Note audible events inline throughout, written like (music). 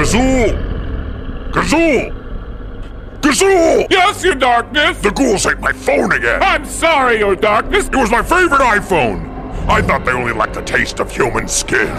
Gazoo! Gazoo! Gazoo! Yes, your darkness! The ghouls ate my phone again! I'm sorry, your darkness! It was my favorite iPhone! I thought they only liked the taste of human skin.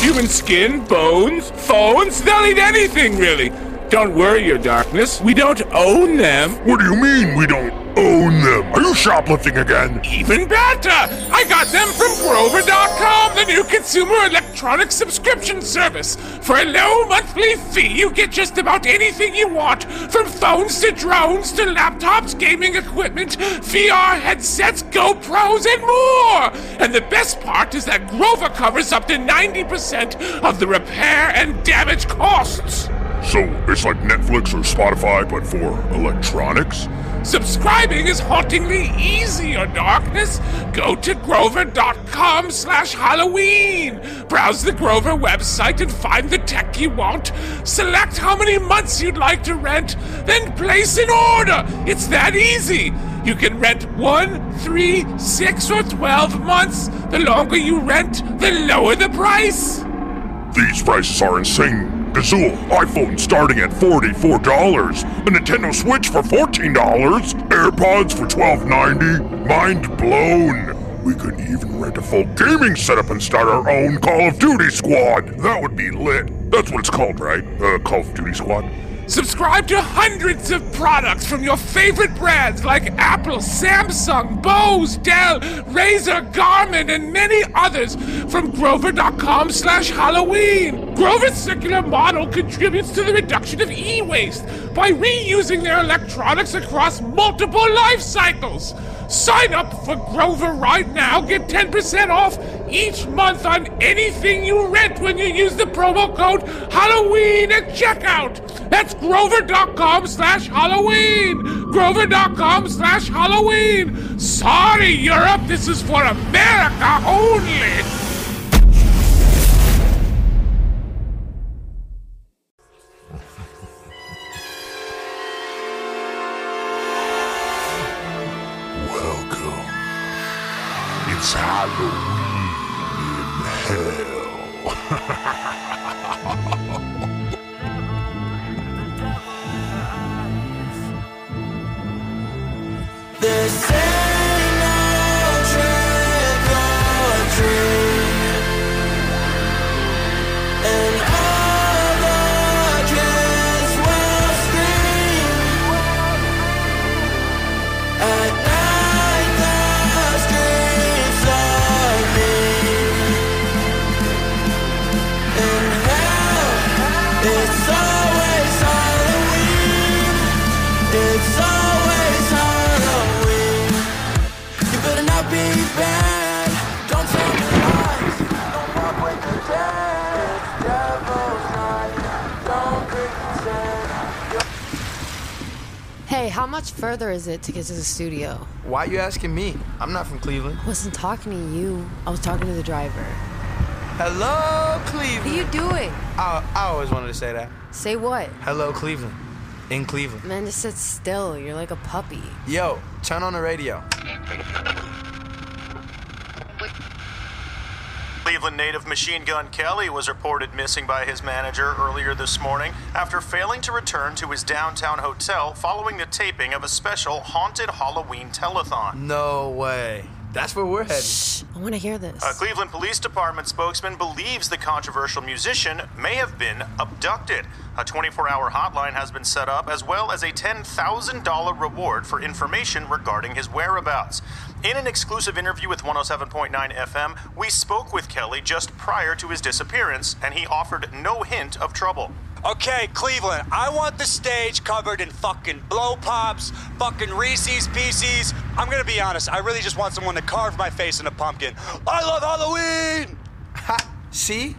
Human skin, bones, phones, they'll eat anything, really. Don't worry, your darkness. We don't own them. What do you mean we don't own them? Are you shoplifting again? Even better! I got them from Grover.com, the new consumer electronic subscription service. For a low monthly fee, you get just about anything you want, from phones to drones to laptops, gaming equipment, VR headsets, GoPros, and more! And the best part is that Grover covers up to 90% of the repair and damage costs. So it's like Netflix or Spotify, but for electronics? Subscribing is hauntingly easy, your darkness. Go to grover.com slash Halloween. Browse the Grover website and find the tech you want. Select how many months you'd like to rent, then place an order. It's that easy. You can rent one, three, six, or twelve months. The longer you rent, the lower the price. These prices are insane. Gazoo, iPhone starting at $44, a Nintendo Switch for $14, AirPods for $12.90. Mind blown. We could even rent a full gaming setup and start our own Call of Duty squad. That would be lit. That's what it's called, right? Uh, Call of Duty squad. Subscribe to hundreds of products from your favorite brands like Apple, Samsung, Bose, Dell, Razer, Garmin, and many others from Grover.com slash Halloween. Grover's circular model contributes to the reduction of e-waste by reusing their electronics across multiple life cycles. Sign up for Grover right now. Get 10% off each month on anything you rent when you use the promo code Halloween at checkout. That's grover.com slash Halloween. Grover.com slash Halloween. Sorry, Europe. This is for America only. Further is it to get to the studio? Why are you asking me? I'm not from Cleveland. I wasn't talking to you. I was talking to the driver. Hello, Cleveland. What are you doing? I, I always wanted to say that. Say what? Hello, Cleveland. In Cleveland. Man, just sit still. You're like a puppy. Yo, turn on the radio. Cleveland native Machine Gun Kelly was reported missing by his manager earlier this morning after failing to return to his downtown hotel following the taping of a special haunted Halloween telethon. No way. That's where we're headed. Shh, I want to hear this. A Cleveland Police Department spokesman believes the controversial musician may have been abducted. A 24 hour hotline has been set up, as well as a $10,000 reward for information regarding his whereabouts. In an exclusive interview with 107.9 FM, we spoke with Kelly just prior to his disappearance, and he offered no hint of trouble. Okay, Cleveland, I want the stage covered in fucking blow pops, fucking Reese's Pieces. I'm gonna be honest, I really just want someone to carve my face in a pumpkin. I love Halloween! Ha! See?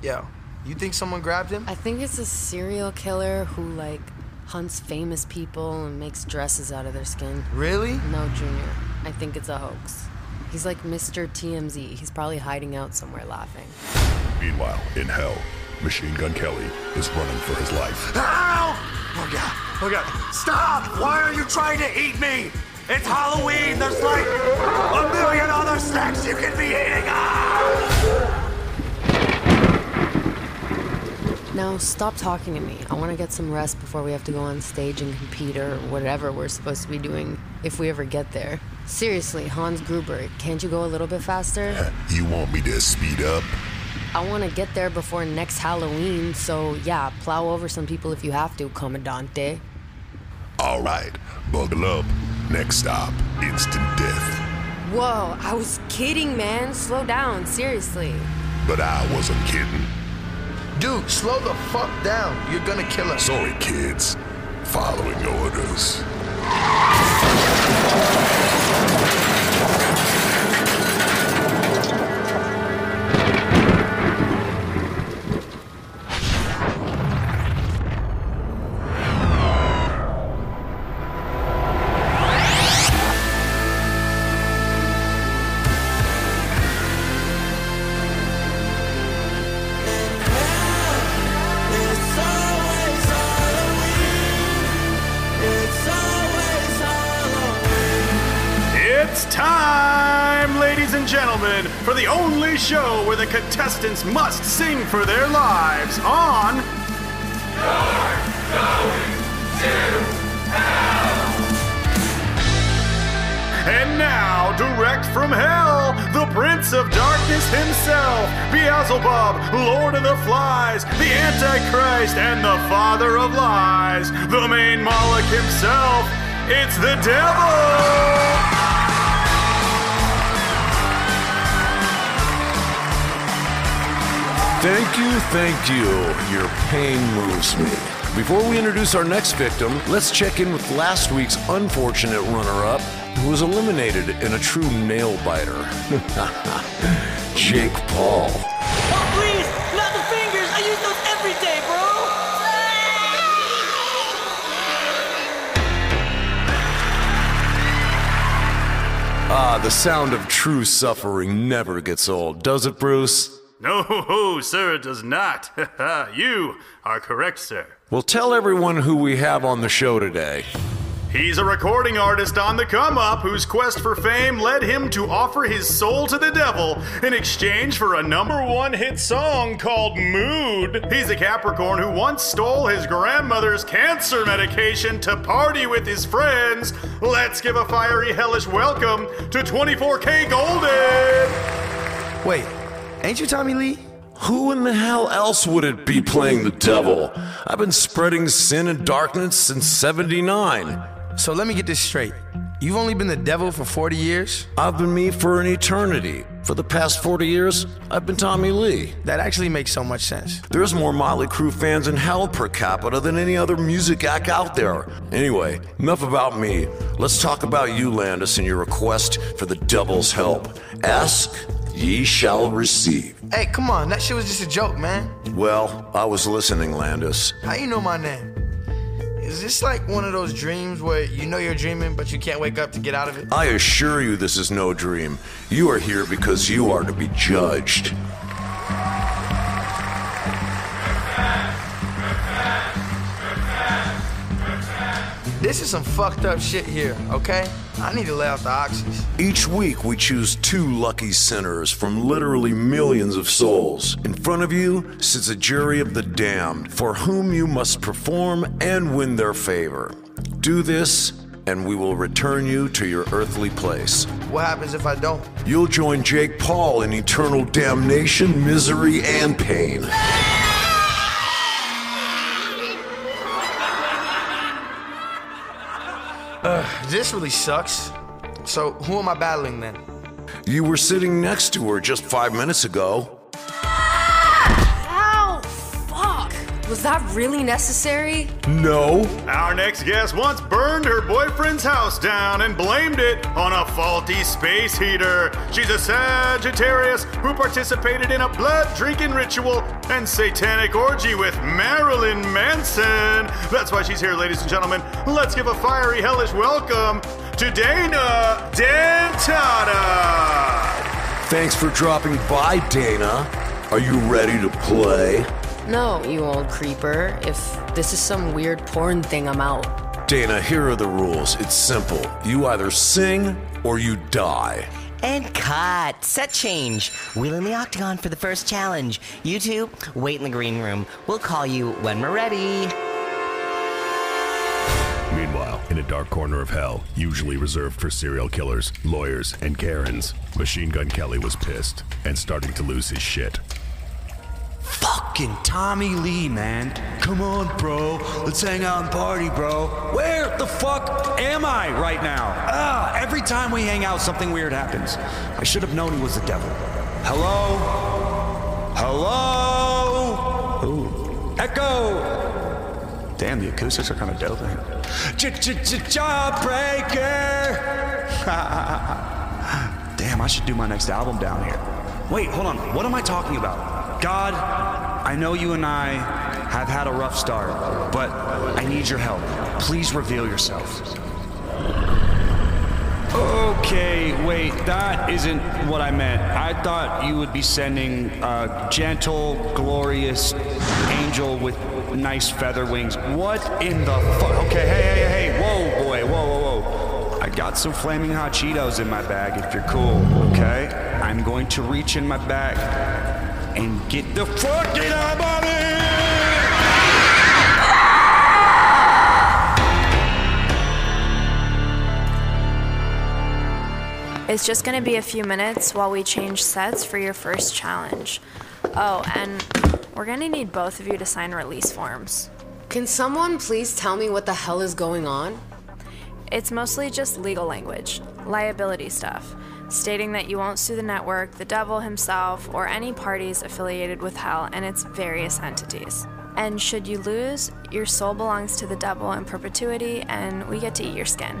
Yo, You think someone grabbed him? I think it's a serial killer who, like, hunts famous people and makes dresses out of their skin. Really? No, Junior. I think it's a hoax. He's like Mr. TMZ. He's probably hiding out somewhere laughing. Meanwhile, in hell, Machine Gun Kelly is running for his life. Help! Oh god, oh god. Stop! Why are you trying to eat me? It's Halloween! There's like a million other snacks you can be eating! Ah! Now, stop talking to me. I want to get some rest before we have to go on stage and compete or whatever we're supposed to be doing if we ever get there. Seriously, Hans Gruber, can't you go a little bit faster? Uh, you want me to speed up? I want to get there before next Halloween, so yeah, plow over some people if you have to, Commandante. All right, buckle up. Next stop, instant death. Whoa, I was kidding, man. Slow down, seriously. But I wasn't kidding. Dude, slow the fuck down. You're gonna kill us. Sorry, kids. Following orders. For the only show where the contestants must sing for their lives on. And now, direct from hell, the Prince of Darkness himself, Beelzebub, Lord of the Flies, the Antichrist, and the Father of Lies, the main Moloch himself. It's the devil! Thank you, thank you. Your pain moves me. Before we introduce our next victim, let's check in with last week's unfortunate runner up, who was eliminated in a true nail biter. (laughs) Jake Paul. Oh, please! Not the fingers! I use those every day, bro! Ah, the sound of true suffering never gets old, does it, Bruce? No, (laughs) sir, it does not. (laughs) you are correct, sir. Well, tell everyone who we have on the show today. He's a recording artist on the come up whose quest for fame led him to offer his soul to the devil in exchange for a number one hit song called Mood. He's a Capricorn who once stole his grandmother's cancer medication to party with his friends. Let's give a fiery, hellish welcome to 24kGoldn! Wait, ain't you Tommy Lee? Who in the hell else would it be playing the devil? I've been spreading sin and darkness since 79. So let me get this straight. You've only been the devil for 40 years? I've been me for an eternity. For the past 40 years, I've been Tommy Lee. That actually makes so much sense. There's more Motley Crue fans in hell per capita than any other music act out there. Anyway, enough about me. Let's talk about you, Landis, and your request for the devil's help. Ask, ye shall receive. Hey, come on, that shit was just a joke, man. Well, I was listening, Landis. How you know my name? Is this like one of those dreams where you know you're dreaming, but you can't wake up to get out of it? I assure you this is no dream. You are here because you are to be judged. This is some fucked up shit here, okay? I need to lay off the oxys. Each week, we choose two lucky sinners from literally millions of souls. In front of you sits a jury of the damned, for whom you must perform and win their favor. Do this, and we will return you to your earthly place. What happens if I don't? You'll join Jake Paul in eternal damnation, misery, and pain. Ugh, this really sucks. So, who am I battling then? You were sitting next to her just five minutes ago. Ow! Fuck! Was that really necessary? No. Our next guest once burned her boyfriend's house down and blamed it on a faulty space heater. She's a Sagittarius who participated in a blood drinking ritual and satanic orgy with Marilyn Manson. That's why she's here, ladies and gentlemen. Let's give a fiery, hellish welcome to Dana Dentata. Thanks for dropping by, Dana. Are you ready to play? No, you old creeper. If this is some weird porn thing, I'm out. Dana, here are the rules. It's simple. You either sing or you die. And cut. Set change. Wheel in the octagon for the first challenge. You two, wait in the green room. We'll call you when we're ready. Meanwhile, in a dark corner of hell, usually reserved for serial killers, lawyers, and Karens, Machine Gun Kelly was pissed and starting to lose his shit. Fucking Tommy Lee, man. Come on, bro. Let's hang out and party, bro. Where the fuck am I right now? Ah, every time we hang out, something weird happens. I should have known he was the devil. Hello? Hello? Ooh. Echo! Damn, the acoustics are kind of dope. man. Ch-ch-ch-jawbreaker! (laughs) Damn, I should do my next album down here. Wait, hold on. What am I talking about? God, I know you and I have had a rough start, but I need your help. Please reveal yourself. Okay, wait, that isn't what I meant. I thought you would be sending a gentle, glorious angel with nice feather wings. What in the fuck? Okay, hey, hey, hey, whoa, boy, whoa, whoa, whoa. I got some flaming hot Cheetos in my bag if you're cool, okay? I'm going to reach in my bag and get the fucking out of here! It's just gonna be a few minutes while we change sets for your first challenge. Oh, and we're gonna need both of you to sign release forms. Can someone please tell me what the hell is going on? It's mostly just legal language, liability stuff, stating that you won't sue the network, the devil himself, or any parties affiliated with hell and its various entities. And should you lose, your soul belongs to the devil in perpetuity, and we get to eat your skin.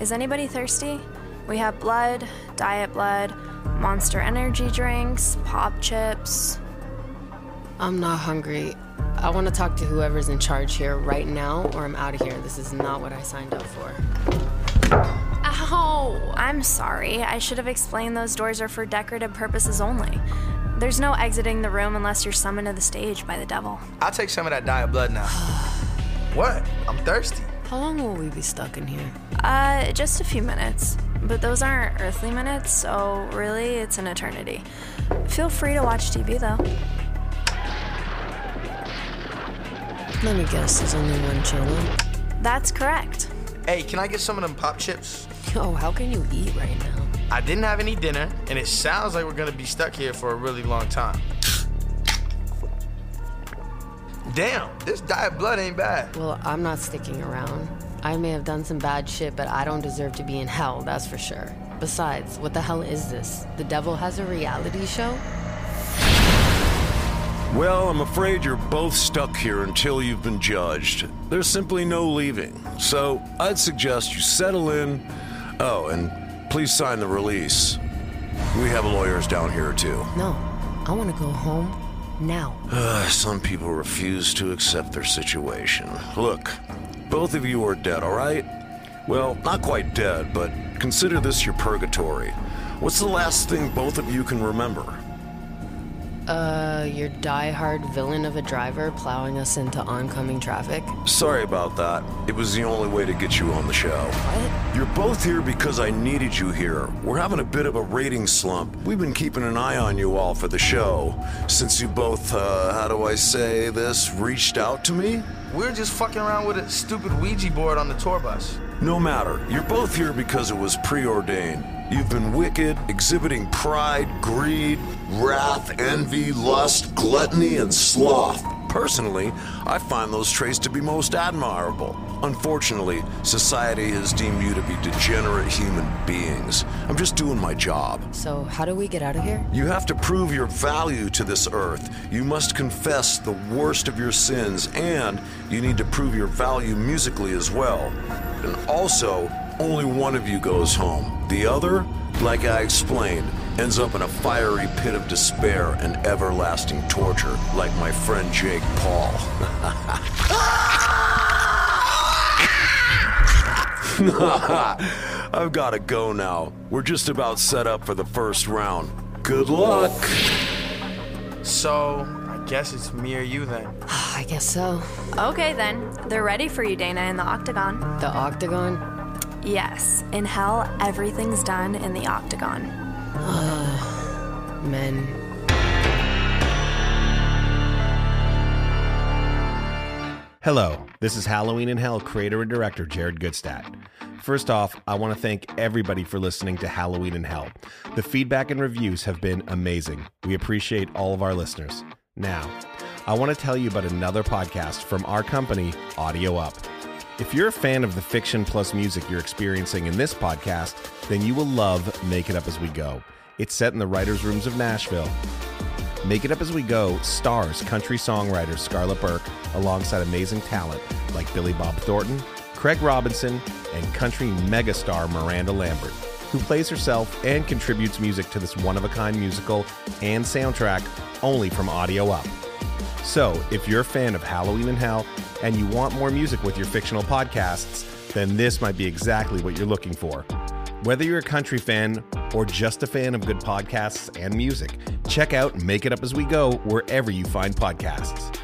Is anybody thirsty? We have blood, diet blood, monster energy drinks, pop chips. I'm not hungry. I want to talk to whoever's in charge here right now, or I'm out of here. This is not what I signed up for. Ow! I'm sorry. I should have explained those doors are for decorative purposes only. There's no exiting the room unless you're summoned to the stage by the devil. I'll take some of that diet blood now. (sighs) what? I'm thirsty. How long will we be stuck in here? Uh, just a few minutes. But those aren't earthly minutes, so really it's an eternity. Feel free to watch TV though. Let me guess, there's only one channel. That's correct. Hey, can I get some of them pop chips? (laughs) Yo, how can you eat right now? I didn't have any dinner, and it sounds like we're gonna be stuck here for a really long time. Damn, this diet blood ain't bad. Well, I'm not sticking around. I may have done some bad shit, but I don't deserve to be in hell, that's for sure. Besides, what the hell is this? The devil has a reality show? Well, I'm afraid you're both stuck here until you've been judged. There's simply no leaving. So I'd suggest you settle in. Oh, and please sign the release. We have lawyers down here too. No, I want to go home now. Uh, (sighs) some people refuse to accept their situation. Look, both of you are dead, all right? Well, not quite dead, but consider this your purgatory. What's the last thing both of you can remember? Uh, your die-hard villain of a driver plowing us into oncoming traffic? Sorry about that. It was the only way to get you on the show. What? You're both here because I needed you here. We're having a bit of a rating slump. We've been keeping an eye on you all for the show. Since you both, uh, how do I say this, reached out to me? We're just fucking around with a stupid Ouija board on the tour bus. No matter. You're both here because it was preordained. You've been wicked, exhibiting pride, greed, wrath, envy, lust, gluttony, and sloth. Personally, I find those traits to be most admirable. Unfortunately, society has deemed you to be degenerate human beings. I'm just doing my job. So, how do we get out of here? You have to prove your value to this earth. You must confess the worst of your sins, and you need to prove your value musically as well. And also, only one of you goes home. The other, like I explained, ends up in a fiery pit of despair and everlasting torture, like my friend Jake Paul. (laughs) I've got to go now. We're just about set up for the first round. Good luck. So, I guess it's me or you then. (sighs) I guess so. Okay, then. They're ready for you, Dana, in the octagon. The octagon? Yes. In hell, everything's done in the octagon. Uh, men. Hello, this is Halloween in Hell creator and director Jared Gutstadt. First off, I want to thank everybody for listening to Halloween in Hell. The feedback and reviews have been amazing. We appreciate all of our listeners. Now, I want to tell you about another podcast from our company, Audio Up. If you're a fan of the fiction plus music you're experiencing in this podcast, then you will love Make It Up As We Go. It's set in the writers' rooms of Nashville. Make It Up As We Go stars country songwriter Scarlett Burke alongside amazing talent like Billy Bob Thornton, Craig Robinson, and country megastar Miranda Lambert, who plays herself and contributes music to this one of a kind musical and soundtrack only from Audio Up. So, if you're a fan of Halloween in Hell and you want more music with your fictional podcasts, then this might be exactly what you're looking for. Whether you're a country fan or just a fan of good podcasts and music, check out Make It Up As We Go wherever you find podcasts.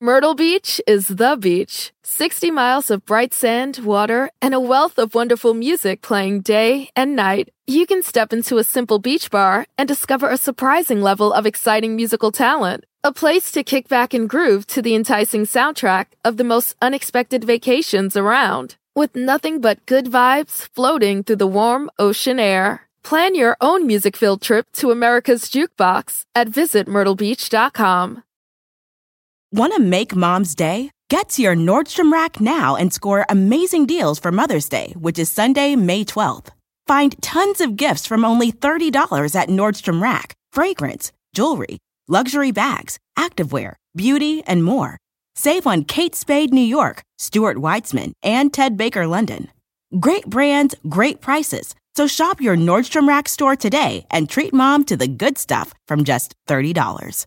Myrtle Beach is the beach. 60 miles of bright sand, water, and a wealth of wonderful music playing day and night. You can step into a simple beach bar and discover a surprising level of exciting musical talent. A place to kick back and groove to the enticing soundtrack of the most unexpected vacations around. With nothing but good vibes floating through the warm ocean air. Plan your own music filled trip to America's Jukebox at visitmyrtlebeach.com. Want to make mom's day? Get to your Nordstrom Rack now and score amazing deals for Mother's Day, which is Sunday, May 12th. Find tons of gifts from only $30 at Nordstrom Rack fragrance, jewelry, luxury bags, activewear, beauty, and more. Save on Kate Spade New York, Stuart Weitzman, and Ted Baker London. Great brands, great prices. So shop your Nordstrom Rack store today and treat mom to the good stuff from just $30.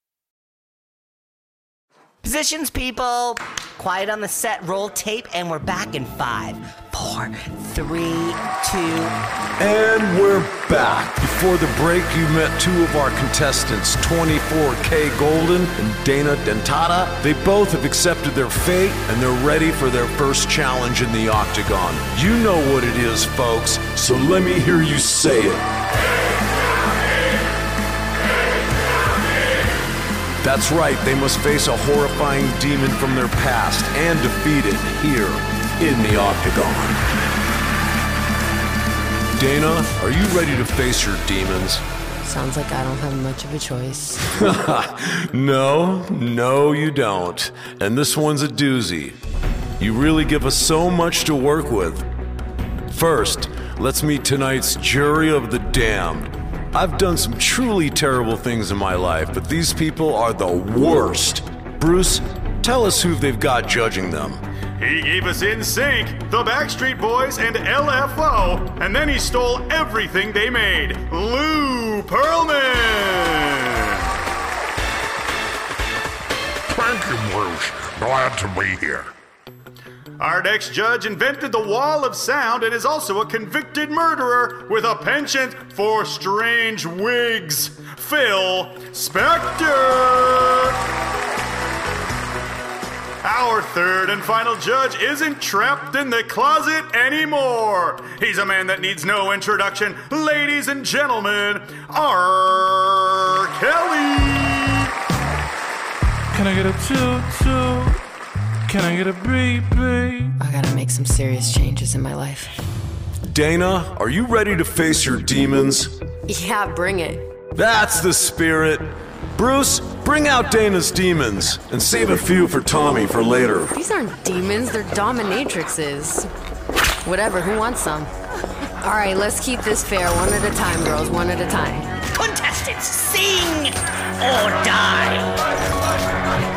Positions, people. Quiet on the set, roll tape, and we're back in five, four, three, two. And we're back. Before the break, you met two of our contestants, 24kGoldn and Dana Dentata. They both have accepted their fate and they're ready for their first challenge in the octagon. You know what it is, folks, so let me hear you say it. That's right, they must face a horrifying demon from their past and defeat it here in the octagon. Dana, are you ready to face your demons? Sounds like I don't have much of a choice. (laughs) no, no, you don't. And this one's a doozy. You really give us so much to work with. First, let's meet tonight's jury of the damned. I've done some truly terrible things in my life, but these people are the worst. Bruce, tell us who they've got judging them. He gave us NSYNC, the Backstreet Boys, and LFO, and then he stole everything they made. Lou Pearlman! Thank you, Bruce. Glad to be here. Our next judge invented the wall of sound and is also a convicted murderer with a penchant for strange wigs. Phil Spector! Our third and final judge isn't trapped in the closet anymore. He's a man that needs no introduction. Ladies and gentlemen, R. Kelly! Can I get a choo choo? Can I get a beep beep? I gotta make some serious changes in my life. Dana, are you ready to face your demons? Yeah, bring it. That's the spirit. Bruce, bring out Dana's demons and save a few for Tommy for later. These aren't demons, they're dominatrixes. Whatever, who wants some? All right, let's keep this fair. One at a time, girls, one at a time. Contestants, sing or die.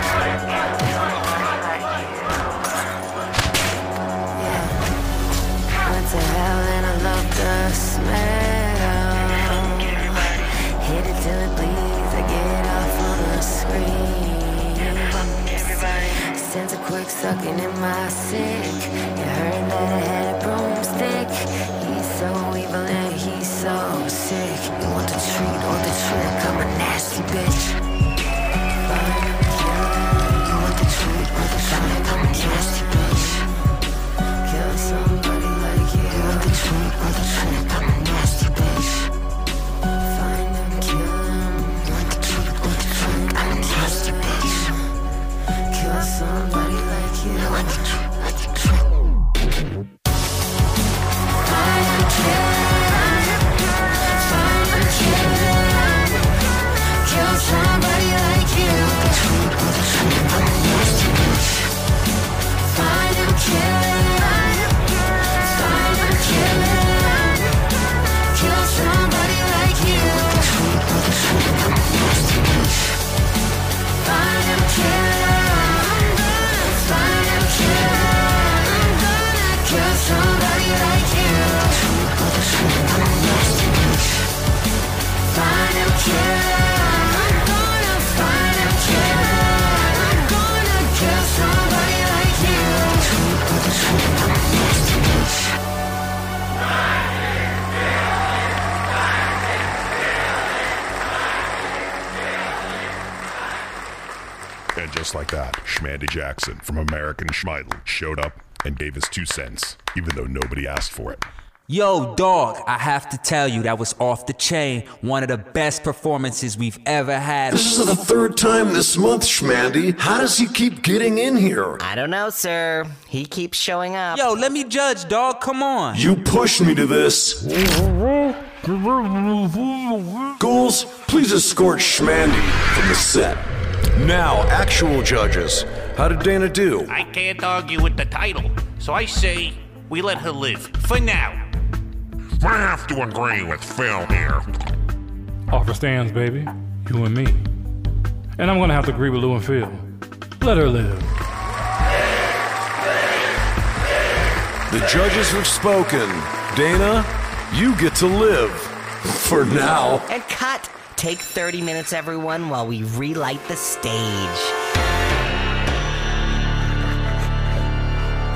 Sense a quick sucking in my sick. You heard that I had a broomstick. He's so evil and he's so sick. You want the treat or the trick? I'm a nasty bitch. You want the treat or the trick? I'm a nasty bitch. Kill somebody like you. You want the treat or the trick? Schmandy Jackson from American Schmeidel showed up and gave his two cents, even though nobody asked for it. Yo, dog, I have to tell you, that was off the chain. One of the best performances we've ever had. This is the third time this month, Schmandy. How does he keep getting in here? I don't know, sir. He keeps showing up. Yo, let me judge, dog. Come on. You pushed me to this. Ghouls, please escort Schmandy from the set. Now, actual judges. How did Dana do? I can't argue with the title, so I say we let her live. For now. I have to agree with Phil here. Offer stands, baby. You and me. And I'm gonna have to agree with Lou and Phil. Let her live. The judges have spoken. Dana, you get to live. For now. And cut. Take 30 minutes, everyone, while we relight the stage.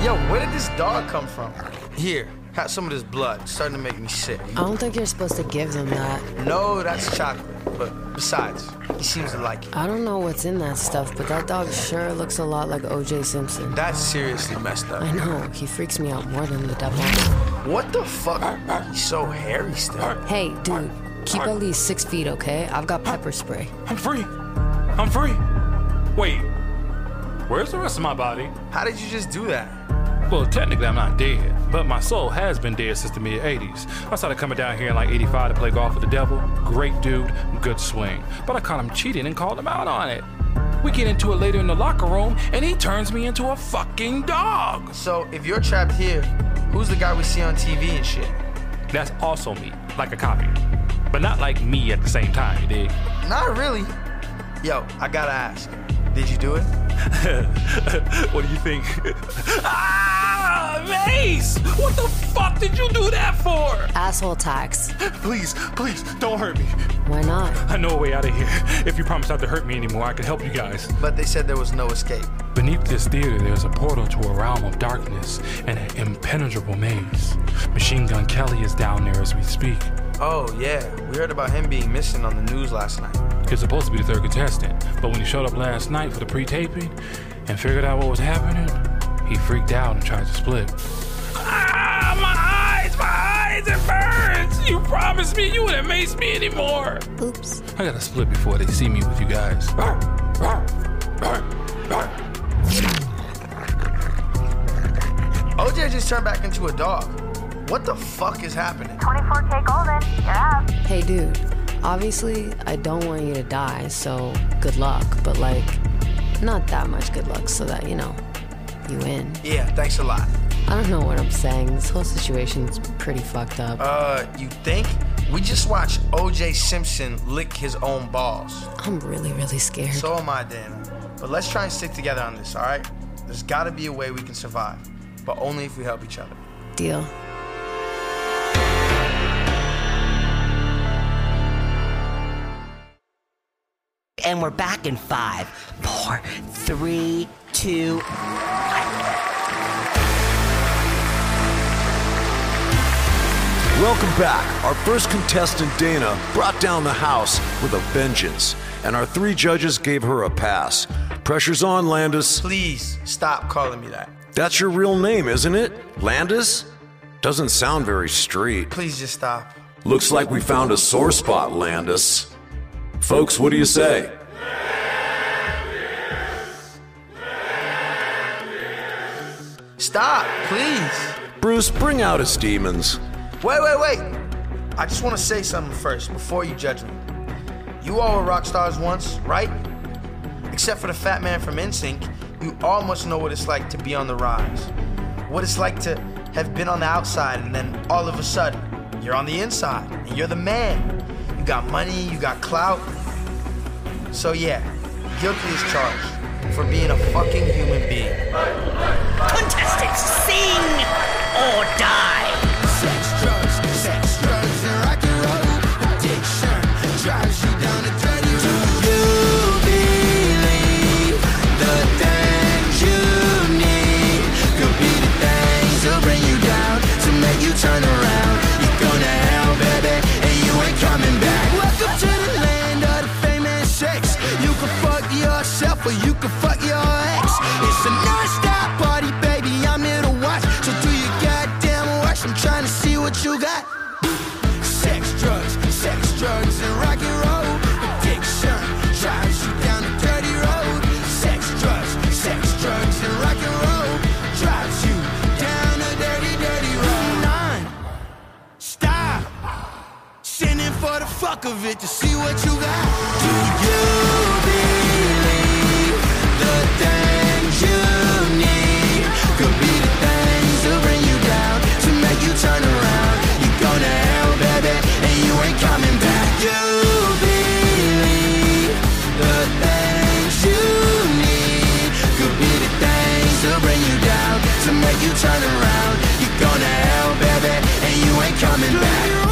Yo, where did this dog come from? Here, have some of this blood. It's starting to make me sick. I don't think you're supposed to give them that. No, that's chocolate. But besides, he seems to like it. I don't know what's in that stuff, but that dog sure looks a lot like OJ Simpson. That's seriously messed up. I know. He freaks me out more than the devil. What the fuck? He's so hairy still. Hey, dude, keep at least six feet, okay? I've got pepper spray. I'm free. I'm free. Wait, where's the rest of my body? How did you just do that? Well, technically, I'm not dead, but my soul has been dead since the mid 80s. I started coming down here in like 85 to play golf with the devil. Great dude, good swing. But I caught him cheating and called him out on it. We get into it later in the locker room, and he turns me into a fucking dog. So, if you're trapped here, who's the guy we see on TV and shit? That's also me, like a copy. But not like me at the same time, you dig? Not really. Yo, I gotta ask. Did you do it? (laughs) what do you think? (laughs) ah, Mace! What the fuck did you do that for? Asshole tax. Please, please, don't hurt me. Why not? I know a way out of here. If you promise not to hurt me anymore, I can help you guys. But they said there was no escape. Beneath this theater, there's a portal to a realm of darkness and an impenetrable maze. Machine Gun Kelly is down there as we speak. Oh, yeah. We heard about him being missing on the news last night. He's supposed to be the third contestant, but when he showed up last night for the pre taping and figured out what was happening, he freaked out and tried to split. Ah, my eyes, my eyes, it burns. You promised me you wouldn't mace me anymore. Oops. I gotta split before they see me with you guys. OJ just turned back into a dog. What the fuck is happening? 24kGoldn, you're up. Hey, dude. Obviously, I don't want you to die, so good luck. But, like, not that much good luck so that, you know, you win. Yeah, thanks a lot. I don't know what I'm saying. This whole situation's pretty fucked up. Uh, you think? We just watched OJ Simpson lick his own balls. I'm really, really scared. So am I, Dana. But let's try and stick together on this, alright? There's gotta be a way we can survive, but only if we help each other. Deal. And we're back in five, four, three, two. Welcome back. Our first contestant, Dana, brought down the house with a vengeance, and our three judges gave her a pass. Pressure's on, Landis. Please stop calling me that. That's your real name, isn't it? Landis? Doesn't sound very street. Please just stop. Looks like we found a sore spot, Landis. Folks, what do you say? Stop, please. Bruce, bring out his demons. Wait, wait, wait. I just want to say something first before you judge me. You all were rock stars once, right? Except for the fat man from NSYNC, you all must know what it's like to be on the rise. What it's like to have been on the outside and then all of a sudden, you're on the inside and you're the man. You got money, you got clout. So yeah, guilty as charged for being a fucking human being. Contestants, sing or die. For the fuck of it to see what you got. Do you believe the things you need could be the things to bring you down, to make you turn around? You're gonna hell, baby, and you ain't coming back. You believe the things you need could be the things to bring you down, to make you turn around. You're gonna hell, baby, and you ain't coming back.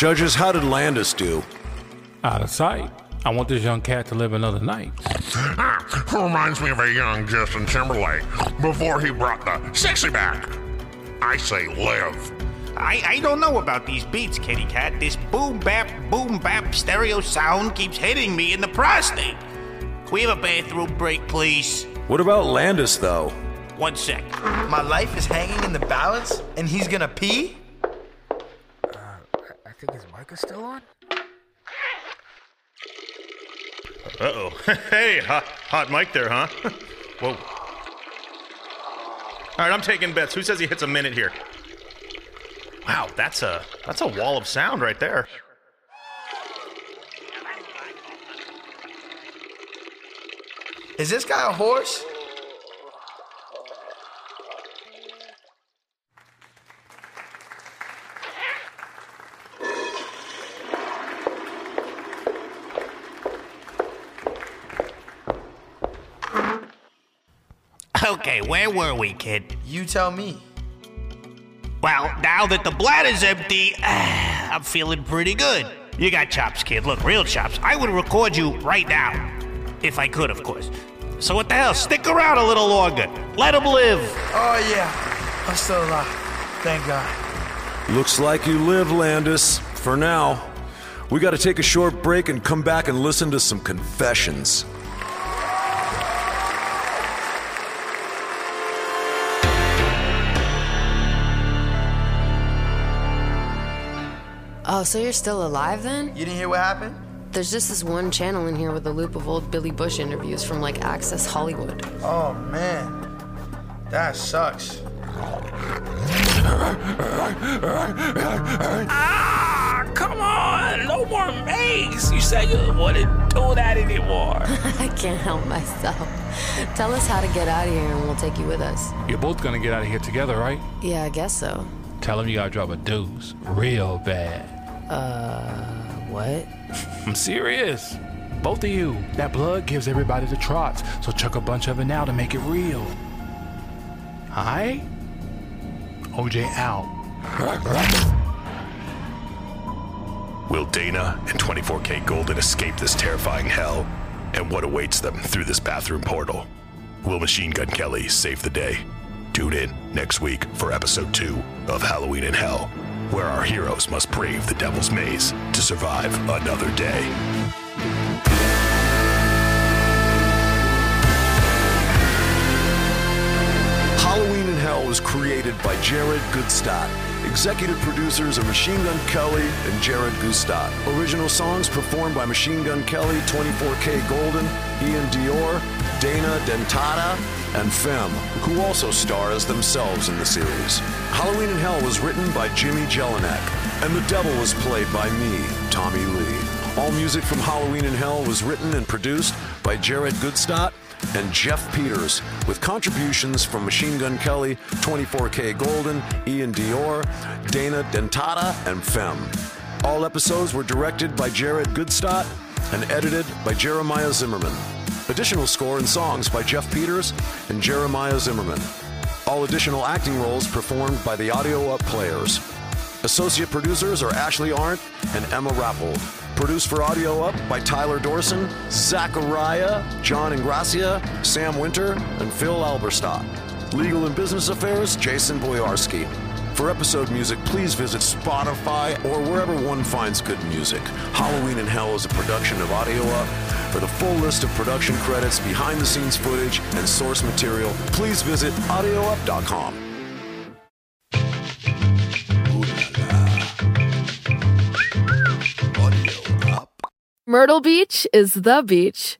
Judges, how did Landis do? Out of sight. I want this young cat to live another night. (laughs) Ah, reminds me of a young Justin Timberlake before he brought the sexy back. I say live. I, I don't know about these beats, kitty cat. This boom bap, boom bap stereo sound keeps hitting me in the prostate. We have a bathroom break, please. What about Landis, though? One sec. My life is hanging in the balance, and he's gonna pee? Think his mic is still on. Uh oh. (laughs) hey, hot, hot mic there, huh? (laughs) Whoa. All right, I'm taking bets. Who says he hits a minute here? Wow, that's a that's a wall of sound right there. Is this guy a horse? Okay, where were we, kid? You tell me. Well, now that the bladder's empty, (sighs) I'm feeling pretty good. You got chops, kid. Look, real chops. I would record you right now. If I could, of course. So what the hell? Stick around a little longer. Let him live. Oh, yeah. I'm still alive. Thank God. Looks like you live, Landis. For now. We gotta take a short break and come back and listen to some confessions. Oh, so you're still alive then? You didn't hear what happened? There's just this one channel in here with a loop of old Billy Bush interviews from like Access Hollywood. Oh, man. That sucks. Ah, come on! No more mace! You said you wouldn't do that anymore. (laughs) I can't help myself. Tell us how to get out of here and we'll take you with us. You're both gonna get out of here together, right? Yeah, I guess so. Tell him you gotta drop a deuce real bad. Uh, what? (laughs) I'm serious. Both of you. That blood gives everybody the trots, so chuck a bunch of it now to make it real. Alright? OJ out. Will Dana and 24kGoldn escape this terrifying hell? And what awaits them through this bathroom portal? Will Machine Gun Kelly save the day? Tune in next week for episode 2 of Halloween in Hell, where our heroes must brave the devil's maze to survive another day. Halloween in Hell was created by Jared Gutstadt. Executive producers are Machine Gun Kelly and Jared Gutstadt. Original songs performed by Machine Gun Kelly, 24kGoldn, Ian Dior, Dana Dentata, and Fem, who also star as themselves in the series. Halloween in Hell was written by Jimmy Jelinek, and the devil was played by me, Tommy Lee. All music from Halloween in Hell was written and produced by Jared Gutstadt and Jeff Peters, with contributions from Machine Gun Kelly, 24kGoldn, Ian Dior, Dana Dentata, and Fem. All episodes were directed by Jared Gutstadt and edited by Jeremiah Zimmerman. Additional score and songs by Jeff Peters and Jeremiah Zimmerman. All additional acting roles performed by the Audio Up Players. Associate producers are Ashley Arndt and Emma Rappold. Produced for Audio Up by Tyler Dorson, Zachariah, John Ingracia, Sam Winter, and Phil Alberstadt. Legal and Business Affairs, Jason Boyarski. For episode music, please visit Spotify or wherever one finds good music. Halloween in Hell is a production of Audio Up. For the full list of production credits, behind the scenes footage, and source material, please visit audioup.com. Myrtle Beach is the beach.